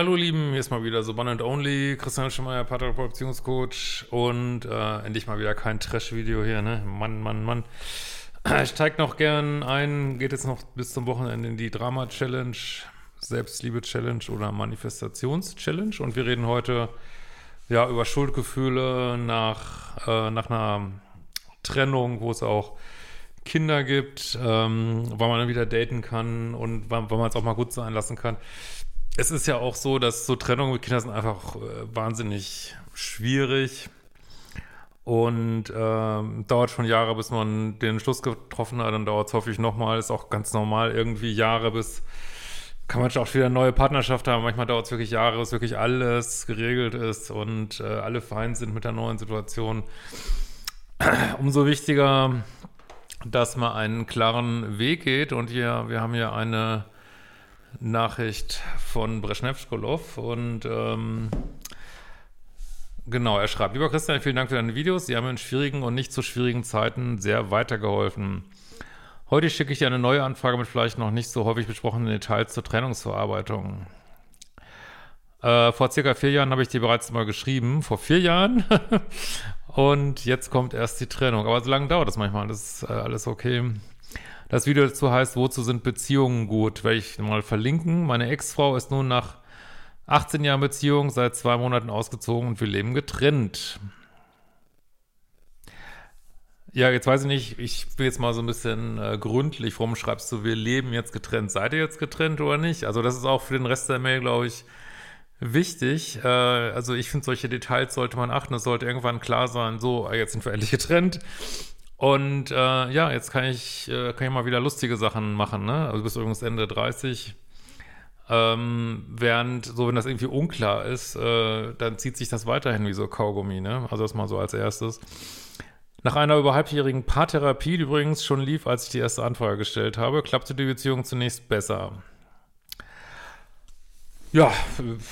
Hallo Lieben, hier ist mal wieder so One and Only, Christian Schemeier, Paartherapeut, Beziehungscoach und äh, endlich mal wieder kein Trash-Video hier, ne? Mann, Mann, Mann. Ich steige noch gern ein, geht jetzt noch bis zum Wochenende in die Drama-Challenge, Selbstliebe-Challenge oder Manifestations-Challenge und wir reden heute ja über Schuldgefühle nach, äh, nach einer Trennung, wo es auch Kinder gibt, ähm, wann man dann wieder daten kann und wann, wann man es auch mal gut sein lassen kann es ist ja auch so, dass so Trennungen mit Kindern sind einfach äh, wahnsinnig schwierig und ähm, dauert schon Jahre, bis man den Schluss getroffen hat. Dann dauert es häufig nochmal. Ist auch ganz normal irgendwie Jahre, bis kann man auch wieder eine neue Partnerschaft haben. Manchmal dauert es wirklich Jahre, bis wirklich alles geregelt ist und äh, alle fein sind mit der neuen Situation. Umso wichtiger, dass man einen klaren Weg geht. Und hier, wir haben hier eine Nachricht von Breschnevskolov und ähm, genau, er schreibt, lieber Christian, vielen Dank für deine Videos. Sie haben in schwierigen und nicht so schwierigen Zeiten sehr weitergeholfen. Heute schicke ich dir eine neue Anfrage mit vielleicht noch nicht so häufig besprochenen Details zur Trennungsverarbeitung. Äh, vor circa vier Jahren habe ich dir bereits mal geschrieben, vor vier Jahren. und jetzt kommt erst die Trennung. Aber so lange dauert das manchmal, das ist äh, alles okay. Das Video dazu heißt, wozu sind Beziehungen gut? Werde ich mal verlinken. Meine Ex-Frau ist nun nach 18 Jahren Beziehung seit zwei Monaten ausgezogen und wir leben getrennt. Ja, jetzt weiß ich nicht, ich bin jetzt mal so ein bisschen äh, gründlich. Warum schreibst du, wir leben jetzt getrennt? Seid ihr jetzt getrennt oder nicht? Also das ist auch für den Rest der Mail, glaube ich, wichtig. Äh, also ich finde, solche Details sollte man achten. Es sollte irgendwann klar sein, so, jetzt sind wir endlich getrennt. Und äh, ja, jetzt kann ich, äh, kann ich mal wieder lustige Sachen machen, ne? Also bis übrigens Ende 30. Ähm, während, so wenn das irgendwie unklar ist, äh, dann zieht sich das weiterhin wie so Kaugummi, ne? Also das mal so als erstes. Nach einer über halbjährigen Paartherapie, die übrigens schon lief, als ich die erste Anfrage gestellt habe, klappte die Beziehung zunächst besser. Ja,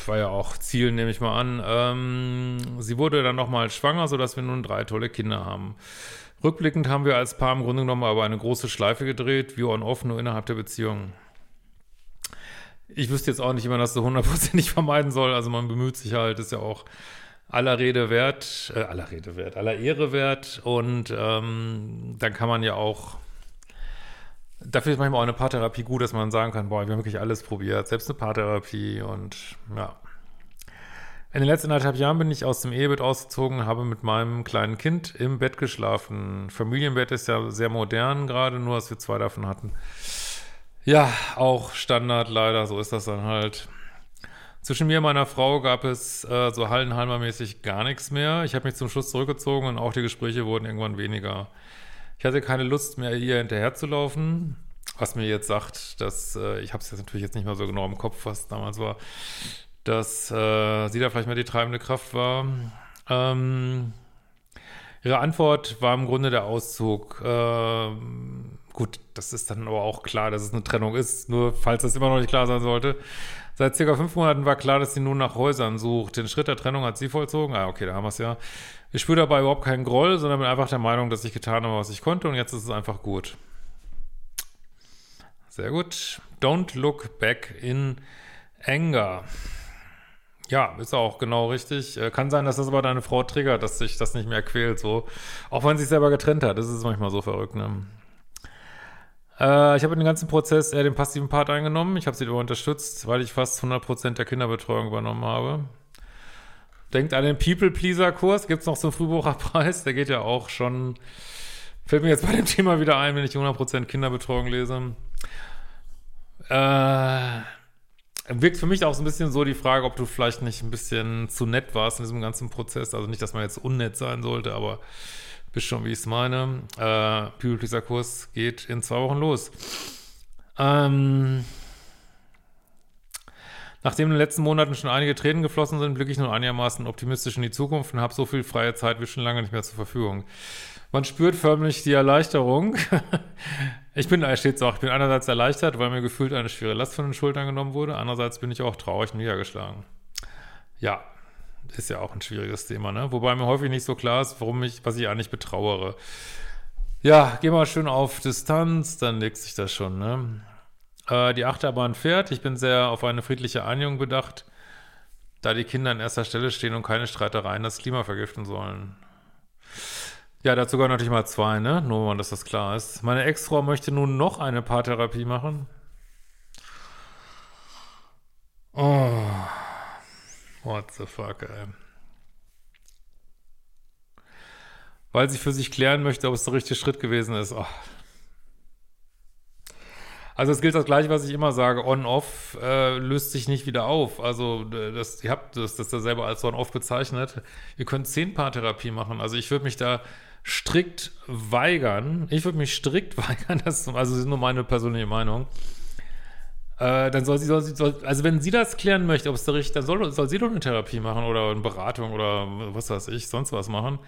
war ja auch Ziel, nehme ich mal an. Ähm, sie wurde dann nochmal schwanger, sodass wir nun drei tolle Kinder haben. Rückblickend haben wir als Paar im Grunde genommen aber eine große Schleife gedreht, wie on-off, nur innerhalb der Beziehung. Ich wüsste jetzt auch nicht, wie man das so hundertprozentig vermeiden soll. Also man bemüht sich halt, ist ja auch aller Rede wert, äh, aller Rede wert, aller Ehre wert. Und ähm, dann kann man ja auch, dafür ist manchmal auch eine Paartherapie gut, dass man sagen kann, boah, wir haben wirklich alles probiert, selbst eine Paartherapie und ja. In den letzten anderthalb Jahren bin ich aus dem Ehebett ausgezogen, habe mit meinem kleinen Kind im Bett geschlafen. Familienbett ist ja sehr modern gerade, nur dass wir zwei davon hatten. Ja, auch Standard leider, so ist das dann halt. Zwischen mir und meiner Frau gab es äh, so Hallenhalmer-mäßig gar nichts mehr. Ich habe mich zum Schluss zurückgezogen und auch die Gespräche wurden irgendwann weniger. Ich hatte keine Lust mehr, ihr hinterherzulaufen, was mir jetzt sagt, dass äh, ich habe es jetzt natürlich jetzt nicht mehr so genau im Kopf, was damals war dass äh, sie da vielleicht mal die treibende Kraft war. Ähm, ihre Antwort war im Grunde der Auszug. Äh, gut, das ist dann aber auch klar, dass es eine Trennung ist, nur falls das immer noch nicht klar sein sollte. Seit circa fünf Monaten war klar, dass sie nun nach Häusern sucht. Den Schritt der Trennung hat sie vollzogen. Ah, okay, da haben wir es ja. Ich spüre dabei überhaupt keinen Groll, sondern bin einfach der Meinung, dass ich getan habe, was ich konnte und jetzt ist es einfach gut. Sehr gut. Don't look back in anger. Ja, ist auch genau richtig. Äh, kann sein, dass das aber deine Frau triggert, dass sich das nicht mehr quält, so. Auch wenn sie sich selber getrennt hat, das ist manchmal so verrückt, ne? Äh, ich habe in den ganzen Prozess eher den passiven Part eingenommen. Ich habe sie dabei unterstützt, weil ich fast 100% der Kinderbetreuung übernommen habe. Denkt an den People-Pleaser-Kurs, gibt es noch so einen Frühbucherpreis, der geht ja auch schon, fällt mir jetzt bei dem Thema wieder ein, wenn ich 100% Kinderbetreuung lese. Äh, wirkt für mich auch so ein bisschen so die Frage, ob du vielleicht nicht ein bisschen zu nett warst in diesem ganzen Prozess. Also nicht, dass man jetzt unnett sein sollte, aber bist schon, wie ich es meine. Äh, People Kurs geht in zwei Wochen los. Ähm, Nachdem in den letzten Monaten schon einige Tränen geflossen sind, blicke ich nun einigermaßen optimistisch in die Zukunft und habe so viel freie Zeit wie schon lange nicht mehr zur Verfügung. Man spürt förmlich die Erleichterung. ich bin, es steht so, ich bin einerseits erleichtert, weil mir gefühlt eine schwere Last von den Schultern genommen wurde. Andererseits bin ich auch traurig niedergeschlagen. Ja, ist ja auch ein schwieriges Thema, ne? Wobei mir häufig nicht so klar ist, warum ich, was ich eigentlich betrauere. Ja, geh mal schön auf Distanz, dann legt sich das schon, ne? Äh, die Achterbahn fährt. Ich bin sehr auf eine friedliche Einigung bedacht, da die Kinder an erster Stelle stehen und keine Streitereien das Klima vergiften sollen. Ja, dazu gehören natürlich mal zwei, ne? Nur mal, dass das klar ist. Meine Ex-Frau möchte nun noch eine Paartherapie machen. Oh. What the fuck, ey. Weil sie für sich klären möchte, ob es der richtige Schritt gewesen ist. Oh. Also es gilt das gleiche, was ich immer sage, On-Off äh, löst sich nicht wieder auf. Also das, ihr habt das, das da selber als On-Off bezeichnet. Ihr könnt Zehn-Paar-Therapie machen. Also ich würde mich da strikt weigern. Ich würde mich strikt weigern, das, also das ist nur meine persönliche Meinung. Äh, dann soll sie, soll sie, soll, also wenn sie das klären möchte, ob es da richtig, dann soll, soll sie doch eine Therapie machen oder eine Beratung oder was weiß ich, sonst was machen.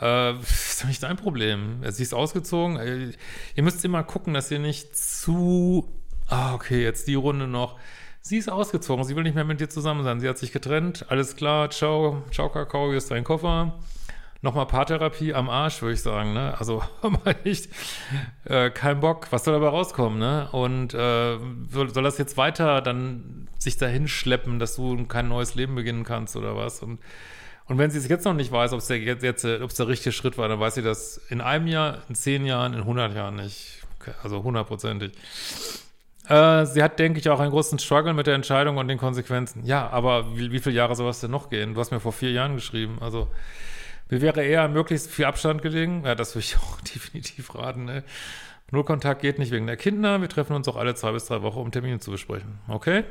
Äh, ist doch nicht dein Problem. Sie ist ausgezogen. Äh, ihr müsst immer gucken, dass ihr nicht zu. Ah, okay, jetzt die Runde noch. Sie ist ausgezogen. Sie will nicht mehr mit dir zusammen sein. Sie hat sich getrennt. Alles klar. Ciao. Ciao, Kakao. Hier ist dein Koffer. Nochmal Paartherapie am Arsch, würde ich sagen, ne? Also, mal äh, kein Bock. Was soll dabei rauskommen, ne? Und äh, soll, soll das jetzt weiter dann sich dahin schleppen, dass du kein neues Leben beginnen kannst oder was? Und und wenn sie es jetzt noch nicht weiß, ob es der, jetzt, jetzt, ob es der richtige Schritt war, dann weiß sie das in einem Jahr, in zehn Jahren, in hundert Jahren nicht. Also hundertprozentig. Äh, sie hat, denke ich, auch einen großen Struggle mit der Entscheidung und den Konsequenzen. Ja, aber wie, wie viele Jahre soll es denn noch gehen? Du hast mir vor vier Jahren geschrieben. Also mir wäre eher möglichst viel Abstand gelegen. Ja, das würde ich auch definitiv raten. Ne? Null Kontakt geht nicht wegen der Kinder. Wir treffen uns auch alle zwei bis drei Wochen, um Termine zu besprechen. Okay?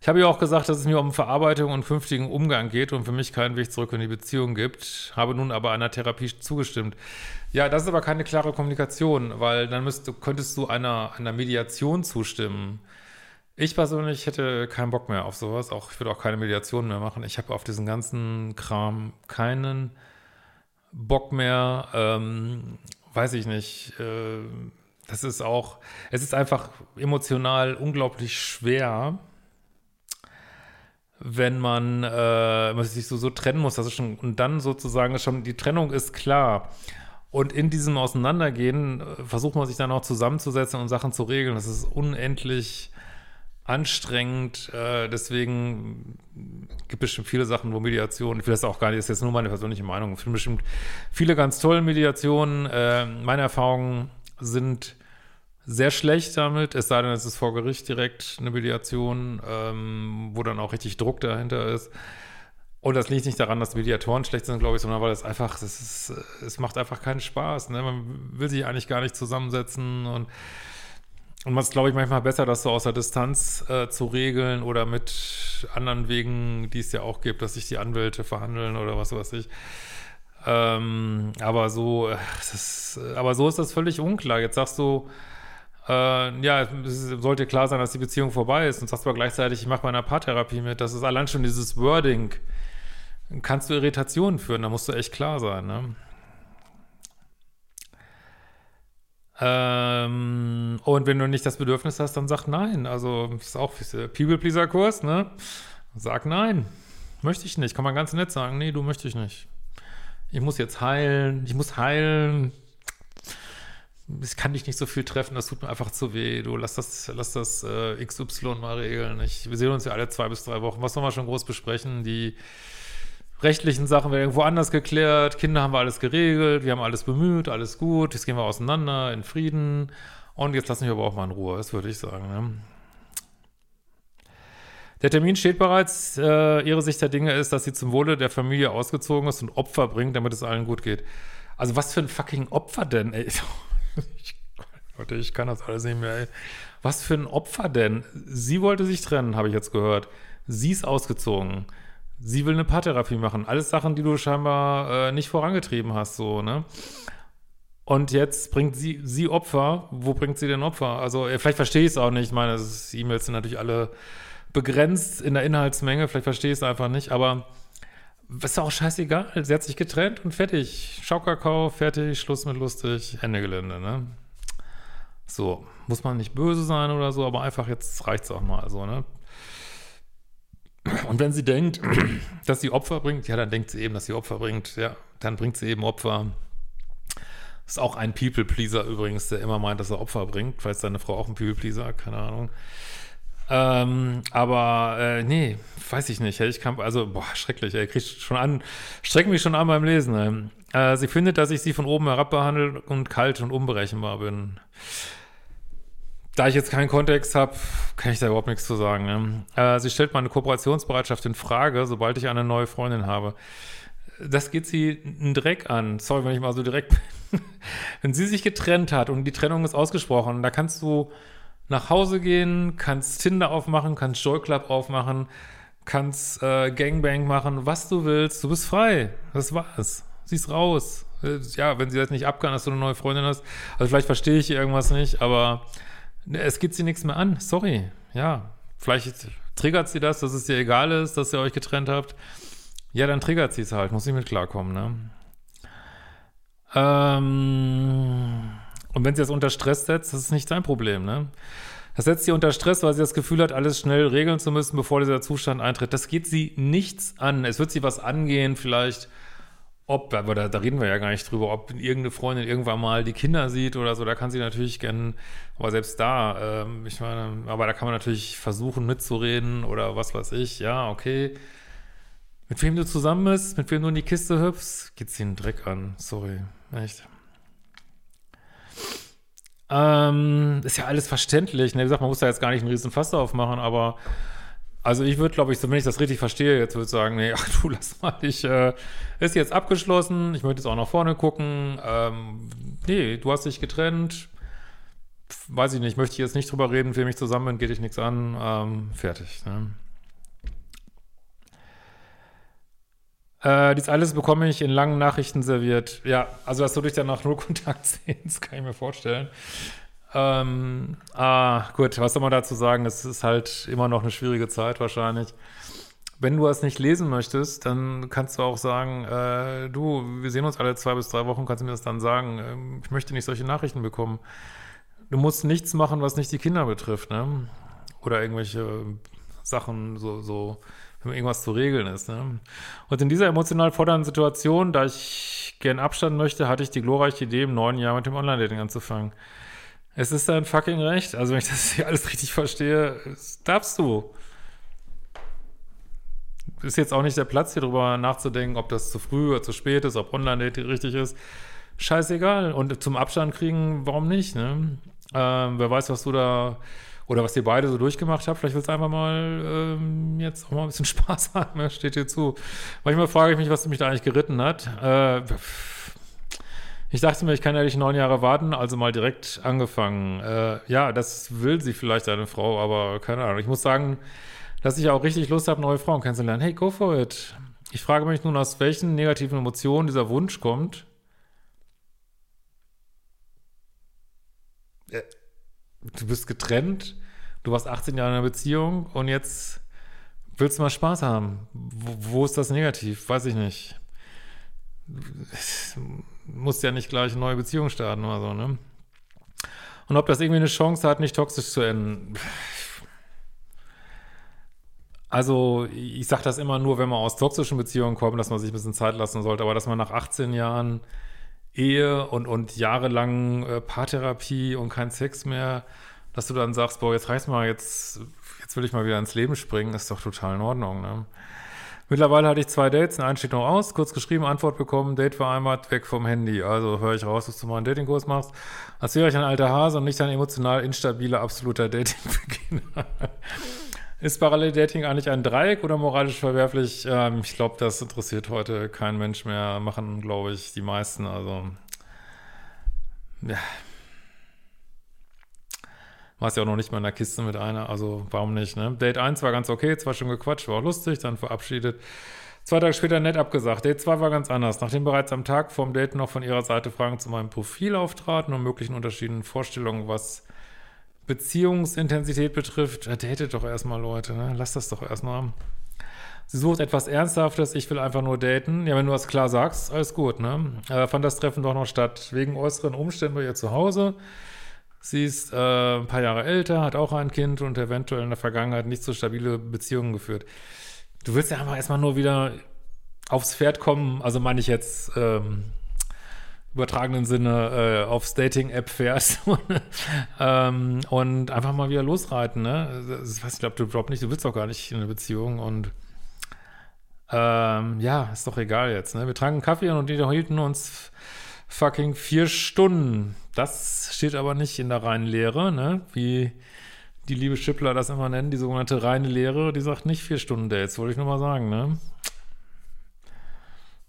Ich habe ja auch gesagt, dass es mir um Verarbeitung und künftigen Umgang geht und für mich keinen Weg zurück in die Beziehung gibt, habe nun aber einer Therapie zugestimmt. Ja, das ist aber keine klare Kommunikation, weil dann müsst, könntest du einer, einer Mediation zustimmen. Ich persönlich hätte keinen Bock mehr auf sowas, auch ich würde auch keine Mediation mehr machen. Ich habe auf diesen ganzen Kram keinen Bock mehr, ähm, weiß ich nicht. Äh, das ist auch, es ist einfach emotional unglaublich schwer wenn man, äh, man sich so, so trennen muss, das ist schon, und dann sozusagen schon, die Trennung ist klar. Und in diesem Auseinandergehen äh, versucht man sich dann auch zusammenzusetzen und Sachen zu regeln. Das ist unendlich anstrengend. Äh, deswegen gibt es bestimmt viele Sachen, wo Mediation, ich will das auch gar nicht, das ist jetzt nur meine persönliche Meinung, es gibt bestimmt viele ganz tolle Mediationen. Äh, meine Erfahrungen sind sehr schlecht damit, es sei denn, es ist vor Gericht direkt eine Mediation, ähm, wo dann auch richtig Druck dahinter ist. Und das liegt nicht daran, dass Mediatoren schlecht sind, glaube ich, sondern weil es einfach, es macht einfach keinen Spaß. Ne? Man will sich eigentlich gar nicht zusammensetzen und und man ist, glaube ich, manchmal besser, das so aus der Distanz äh, zu regeln oder mit anderen Wegen, die es ja auch gibt, dass sich die Anwälte verhandeln oder was weiß ich. Ähm, aber so, das, aber so ist das völlig unklar. Jetzt sagst du, äh, ja, es sollte klar sein, dass die Beziehung vorbei ist und sagst aber gleichzeitig, ich mache bei einer Paartherapie mit. Das ist allein schon dieses Wording. Kannst du Irritationen führen, da musst du echt klar sein, ne? Ähm, und wenn du nicht das Bedürfnis hast, dann sag nein. Also, das ist auch People-Pleaser-Kurs, ne? Sag nein. Möchte ich nicht. Kann man ganz nett sagen, nee, du möchte ich nicht. Ich muss jetzt heilen, ich muss heilen ich kann dich nicht so viel treffen, das tut mir einfach zu weh. Du lass das, lass das äh, XY mal regeln. Ich, wir sehen uns ja alle zwei bis drei Wochen. Was sollen wir schon groß besprechen? Die rechtlichen Sachen werden irgendwo anders geklärt. Kinder haben wir alles geregelt. Wir haben alles bemüht, alles gut. Jetzt gehen wir auseinander in Frieden. Und jetzt lassen wir aber auch mal in Ruhe, das würde ich sagen. Ne? Der Termin steht bereits. Äh, ihre Sicht der Dinge ist, dass sie zum Wohle der Familie ausgezogen ist und Opfer bringt, damit es allen gut geht. Also was für ein fucking Opfer denn, ey? Leute, ich kann das alles nicht mehr. Ey. Was für ein Opfer denn? Sie wollte sich trennen, habe ich jetzt gehört. Sie ist ausgezogen. Sie will eine Paartherapie machen. Alles Sachen, die du scheinbar äh, nicht vorangetrieben hast, so, ne? Und jetzt bringt sie, sie Opfer. Wo bringt sie denn Opfer? Also, äh, vielleicht verstehe ich es auch nicht. Ich meine, E-Mails sind natürlich alle begrenzt in der Inhaltsmenge. Vielleicht verstehe ich es einfach nicht. Aber ist auch scheißegal. Sie hat sich getrennt und fertig. Schaukakao, fertig, Schluss mit lustig, Ende Gelände, ne? So, muss man nicht böse sein oder so, aber einfach jetzt reicht's auch mal so, ne? Und wenn sie denkt, dass sie Opfer bringt, ja, dann denkt sie eben, dass sie Opfer bringt. Ja, dann bringt sie eben Opfer. Ist auch ein People-Pleaser übrigens, der immer meint, dass er Opfer bringt. Ist seine Frau auch ein People-Pleaser, keine Ahnung. Ähm, aber äh, nee, weiß ich nicht. Ich kann, also, boah, schrecklich, ey, krieg schon an, streckt mich schon an beim Lesen. Äh, sie findet, dass ich sie von oben herab behandelt und kalt und unberechenbar bin. Da ich jetzt keinen Kontext habe, kann ich da überhaupt nichts zu sagen. Ne? Äh, sie stellt meine Kooperationsbereitschaft in Frage, sobald ich eine neue Freundin habe. Das geht sie einen Dreck an. Sorry, wenn ich mal so direkt bin. wenn sie sich getrennt hat und die Trennung ist ausgesprochen, da kannst du nach Hause gehen, kannst Tinder aufmachen, kannst Joy Club aufmachen, kannst äh, Gangbang machen, was du willst. Du bist frei. Das war's. Sie ist raus. Äh, ja, wenn sie das nicht abkann, dass du eine neue Freundin hast. Also vielleicht verstehe ich irgendwas nicht, aber es geht sie nichts mehr an. Sorry. Ja, vielleicht triggert sie das, dass es dir egal ist, dass ihr euch getrennt habt. Ja, dann triggert sie es halt. Muss ich mit klarkommen, ne? Ähm, und wenn sie das unter Stress setzt, das ist nicht sein Problem, ne? Das setzt sie unter Stress, weil sie das Gefühl hat, alles schnell regeln zu müssen, bevor dieser Zustand eintritt. Das geht sie nichts an. Es wird sie was angehen, vielleicht ob, aber da, da, reden wir ja gar nicht drüber, ob irgendeine Freundin irgendwann mal die Kinder sieht oder so, da kann sie natürlich gerne, aber selbst da, ähm, ich meine, aber da kann man natürlich versuchen mitzureden oder was weiß ich, ja, okay. Mit wem du zusammen bist, mit wem du in die Kiste hüpfst, geht sie einen Dreck an, sorry, echt. Ähm, ist ja alles verständlich, ne? wie gesagt, man muss da jetzt gar nicht einen riesen Fass aufmachen, aber also ich würde, glaube ich, so wenn ich das richtig verstehe, jetzt würde ich sagen, nee, ach du, lass mal, ich, äh, ist jetzt abgeschlossen, ich möchte jetzt auch nach vorne gucken, ähm, nee, du hast dich getrennt, weiß ich nicht, möchte ich jetzt nicht drüber reden, für mich zusammen geht dich nichts an, ähm, fertig, ne? Äh, dies alles bekomme ich in langen Nachrichten serviert. Ja, also dass du dich danach nur Kontakt sehst, kann ich mir vorstellen. Ähm, ah, gut, was soll man dazu sagen? Es ist halt immer noch eine schwierige Zeit wahrscheinlich. Wenn du es nicht lesen möchtest, dann kannst du auch sagen, äh, du, wir sehen uns alle zwei bis drei Wochen, kannst du mir das dann sagen, äh, ich möchte nicht solche Nachrichten bekommen. Du musst nichts machen, was nicht die Kinder betrifft, ne? Oder irgendwelche Sachen, so, so, wenn irgendwas zu regeln ist, ne? Und in dieser emotional fordernden Situation, da ich gern Abstand möchte, hatte ich die glorreiche Idee, im neuen Jahr mit dem Online-Dating anzufangen. Es ist dein fucking Recht. Also, wenn ich das hier alles richtig verstehe, darfst du. Ist jetzt auch nicht der Platz, hier drüber nachzudenken, ob das zu früh oder zu spät ist, ob Online-Dating richtig ist. Scheißegal. Und zum Abstand kriegen, warum nicht, ne? Ähm, wer weiß, was du da oder was ihr beide so durchgemacht habt. Vielleicht willst du einfach mal ähm, jetzt auch mal ein bisschen Spaß haben. Ne? Steht dir zu. Manchmal frage ich mich, was mich da eigentlich geritten hat. Äh, ich dachte mir, ich kann ja nicht neun Jahre warten, also mal direkt angefangen. Äh, ja, das will sie vielleicht, eine Frau, aber keine Ahnung. Ich muss sagen, dass ich auch richtig Lust habe, neue Frauen kennenzulernen. Hey, go for it. Ich frage mich nun, aus welchen negativen Emotionen dieser Wunsch kommt. Äh, du bist getrennt, du warst 18 Jahre in einer Beziehung und jetzt willst du mal Spaß haben. Wo, wo ist das negativ? Weiß ich nicht musst ja nicht gleich eine neue Beziehung starten oder so, ne? Und ob das irgendwie eine Chance hat, nicht toxisch zu enden. Also, ich sage das immer nur, wenn man aus toxischen Beziehungen kommt, dass man sich ein bisschen Zeit lassen sollte, aber dass man nach 18 Jahren Ehe und, und jahrelang äh, Paartherapie und kein Sex mehr, dass du dann sagst, boah, jetzt reicht's mal, jetzt, jetzt will ich mal wieder ins Leben springen, ist doch total in Ordnung, ne? Mittlerweile hatte ich zwei Dates, ein steht noch aus, kurz geschrieben, Antwort bekommen, Date vereinbart, weg vom Handy. Also höre ich raus, dass du mal einen Datingkurs machst. Als wäre ich ein alter Hase und nicht ein emotional instabiler, absoluter Dating-Beginner. Ist Parallel-Dating eigentlich ein Dreieck oder moralisch verwerflich? Ähm, ich glaube, das interessiert heute kein Mensch mehr. Machen, glaube ich, die meisten. Also, ja. Warst ja auch noch nicht mal in der Kiste mit einer, also warum nicht, ne? Date 1 war ganz okay, zwar schon gequatscht, war auch lustig, dann verabschiedet. Zwei Tage später nett abgesagt. Date 2 war ganz anders. Nachdem bereits am Tag vorm Date noch von ihrer Seite Fragen zu meinem Profil auftraten und möglichen unterschiedlichen Vorstellungen, was Beziehungsintensität betrifft, datet doch erstmal Leute, ne? Lass das doch erstmal. Sie sucht etwas Ernsthaftes, ich will einfach nur daten. Ja, wenn du das klar sagst, alles gut, ne? Äh, fand das Treffen doch noch statt. Wegen äußeren Umständen bei ihr zu Hause. Sie ist äh, ein paar Jahre älter, hat auch ein Kind und eventuell in der Vergangenheit nicht so stabile Beziehungen geführt. Du willst ja einfach erstmal nur wieder aufs Pferd kommen, also meine ich jetzt ähm, übertragenen Sinne äh, aufs Dating-App fährst ähm, und einfach mal wieder losreiten, ne? Ich weiß nicht, ob du überhaupt nicht, du willst doch gar nicht in eine Beziehung und ähm, ja, ist doch egal jetzt, ne? Wir tranken Kaffee und unterhielten uns fucking vier Stunden. Das steht aber nicht in der reinen Lehre, ne? Wie die liebe Schippler das immer nennen, die sogenannte reine Lehre, die sagt nicht vier Stunden Dates, wollte ich nur mal sagen, ne?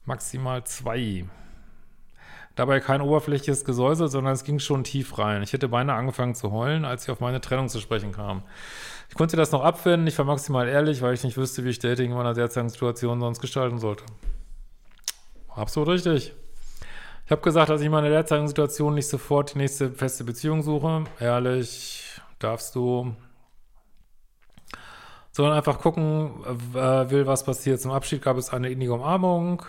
Maximal zwei. Dabei kein oberflächliches Gesäusel, sondern es ging schon tief rein. Ich hätte beinahe angefangen zu heulen, als ich auf meine Trennung zu sprechen kam. Ich konnte das noch abwenden, ich war maximal ehrlich, weil ich nicht wüsste, wie ich Dating in meiner derzeitigen Situation sonst gestalten sollte. Absolut richtig. Ich habe gesagt, dass ich in meiner derzeitigen Situation nicht sofort die nächste feste Beziehung suche. Ehrlich, darfst du, sondern einfach gucken, äh, will, was passiert. Zum Abschied gab es eine innige Umarmung.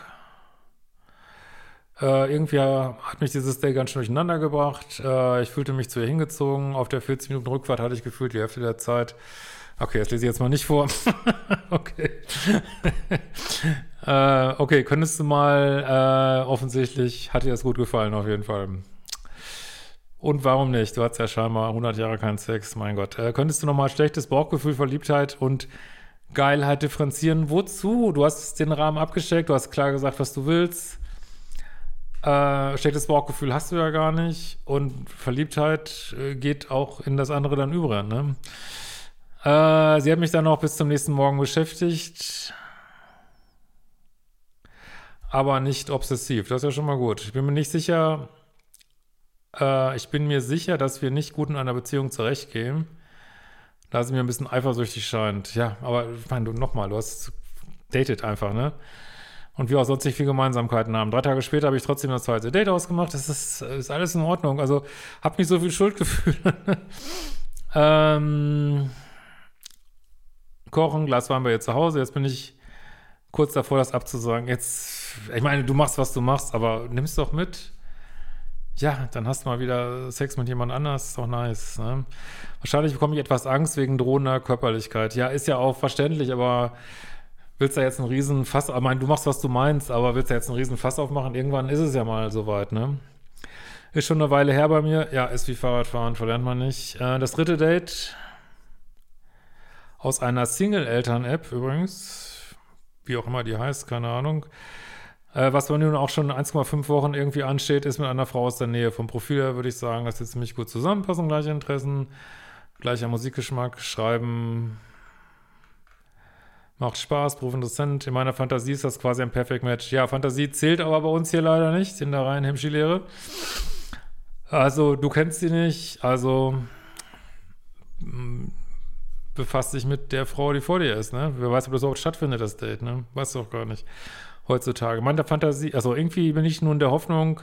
Äh, irgendwie hat mich dieses Day ganz schön durcheinander gebracht. Äh, ich fühlte mich zu ihr hingezogen. Auf der 40 Minuten Rückfahrt hatte ich gefühlt die Hälfte der Zeit. Okay, das lese ich jetzt mal nicht vor. okay. äh, okay, könntest du mal, äh, offensichtlich hat dir das gut gefallen, auf jeden Fall. Und warum nicht? Du hast ja scheinbar 100 Jahre keinen Sex, mein Gott. Äh, könntest du nochmal schlechtes Bauchgefühl, Verliebtheit und Geilheit differenzieren? Wozu? Du hast den Rahmen abgesteckt, du hast klar gesagt, was du willst. Äh, schlechtes Bauchgefühl hast du ja gar nicht. Und Verliebtheit äh, geht auch in das andere dann über, ne? Äh, sie hat mich dann auch bis zum nächsten Morgen beschäftigt. Aber nicht obsessiv. Das ist ja schon mal gut. Ich bin mir nicht sicher, äh, ich bin mir sicher, dass wir nicht gut in einer Beziehung zurechtgehen. Da sie mir ein bisschen eifersüchtig scheint. Ja, aber ich meine, du nochmal, du hast datet einfach, ne? Und wir auch sonst nicht viel Gemeinsamkeiten haben. Drei Tage später habe ich trotzdem das zweite Date ausgemacht. Das ist, ist alles in Ordnung. Also hab nicht so viel Schuldgefühle. ähm, kochen, Glas Wein bei ihr zu Hause. Jetzt bin ich kurz davor, das abzusagen. Jetzt, ich meine, du machst, was du machst, aber nimmst doch mit ja, dann hast du mal wieder Sex mit jemand anders, ist doch nice. Ne? Wahrscheinlich bekomme ich etwas Angst wegen drohender Körperlichkeit. Ja, ist ja auch verständlich, aber willst du jetzt einen riesen Fass, ich meine, du machst, was du meinst, aber willst du jetzt einen riesen Fass aufmachen? Irgendwann ist es ja mal soweit, ne? Ist schon eine Weile her bei mir. Ja, ist wie Fahrradfahren, verlernt man nicht. Äh, das dritte Date aus einer Single-Eltern-App übrigens, wie auch immer die heißt, keine Ahnung. Äh, was bei nun auch schon 1,5 Wochen irgendwie ansteht, ist mit einer Frau aus der Nähe. Vom Profil her würde ich sagen, dass sie ziemlich gut zusammenpassen, gleiche Interessen, gleicher Musikgeschmack, Schreiben macht Spaß, Beruf In meiner Fantasie ist das quasi ein Perfect Match. Ja, Fantasie zählt aber bei uns hier leider nicht in der reinen Hemmschi-Lehre. Also, du kennst sie nicht, also mm, befasst dich mit der Frau, die vor dir ist, ne? Wer weiß, ob das überhaupt stattfindet, das Date, ne? Weißt du auch gar nicht heutzutage. Meine Fantasie, also irgendwie bin ich nun der Hoffnung,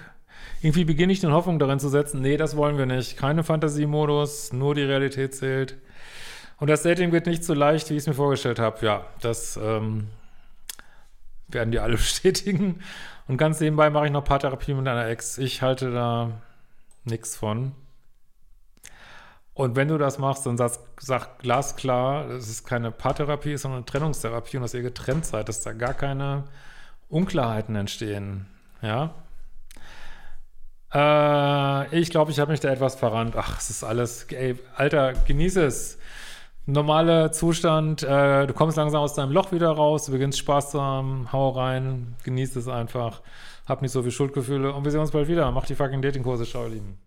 irgendwie beginne ich den Hoffnung darin zu setzen, nee, das wollen wir nicht. Keine Fantasiemodus, nur die Realität zählt. Und das Dating wird nicht so leicht, wie ich es mir vorgestellt habe. Ja, das ähm, werden die alle bestätigen. Und ganz nebenbei mache ich noch Paartherapie mit einer Ex. Ich halte da nichts von. Und wenn du das machst, dann sag, sag glasklar, es ist keine Paartherapie, sondern eine Trennungstherapie und dass ihr getrennt seid, dass da gar keine Unklarheiten entstehen. Ja. Äh, ich glaube, ich habe mich da etwas verrannt. Ach, es ist alles, ey, Alter, genieße es. Normaler Zustand, äh, du kommst langsam aus deinem Loch wieder raus, du beginnst Spaß zu haben, hau rein, genieß es einfach, hab nicht so viel Schuldgefühle und wir sehen uns bald wieder. Mach die fucking Datingkurse, schau, ihr Lieben.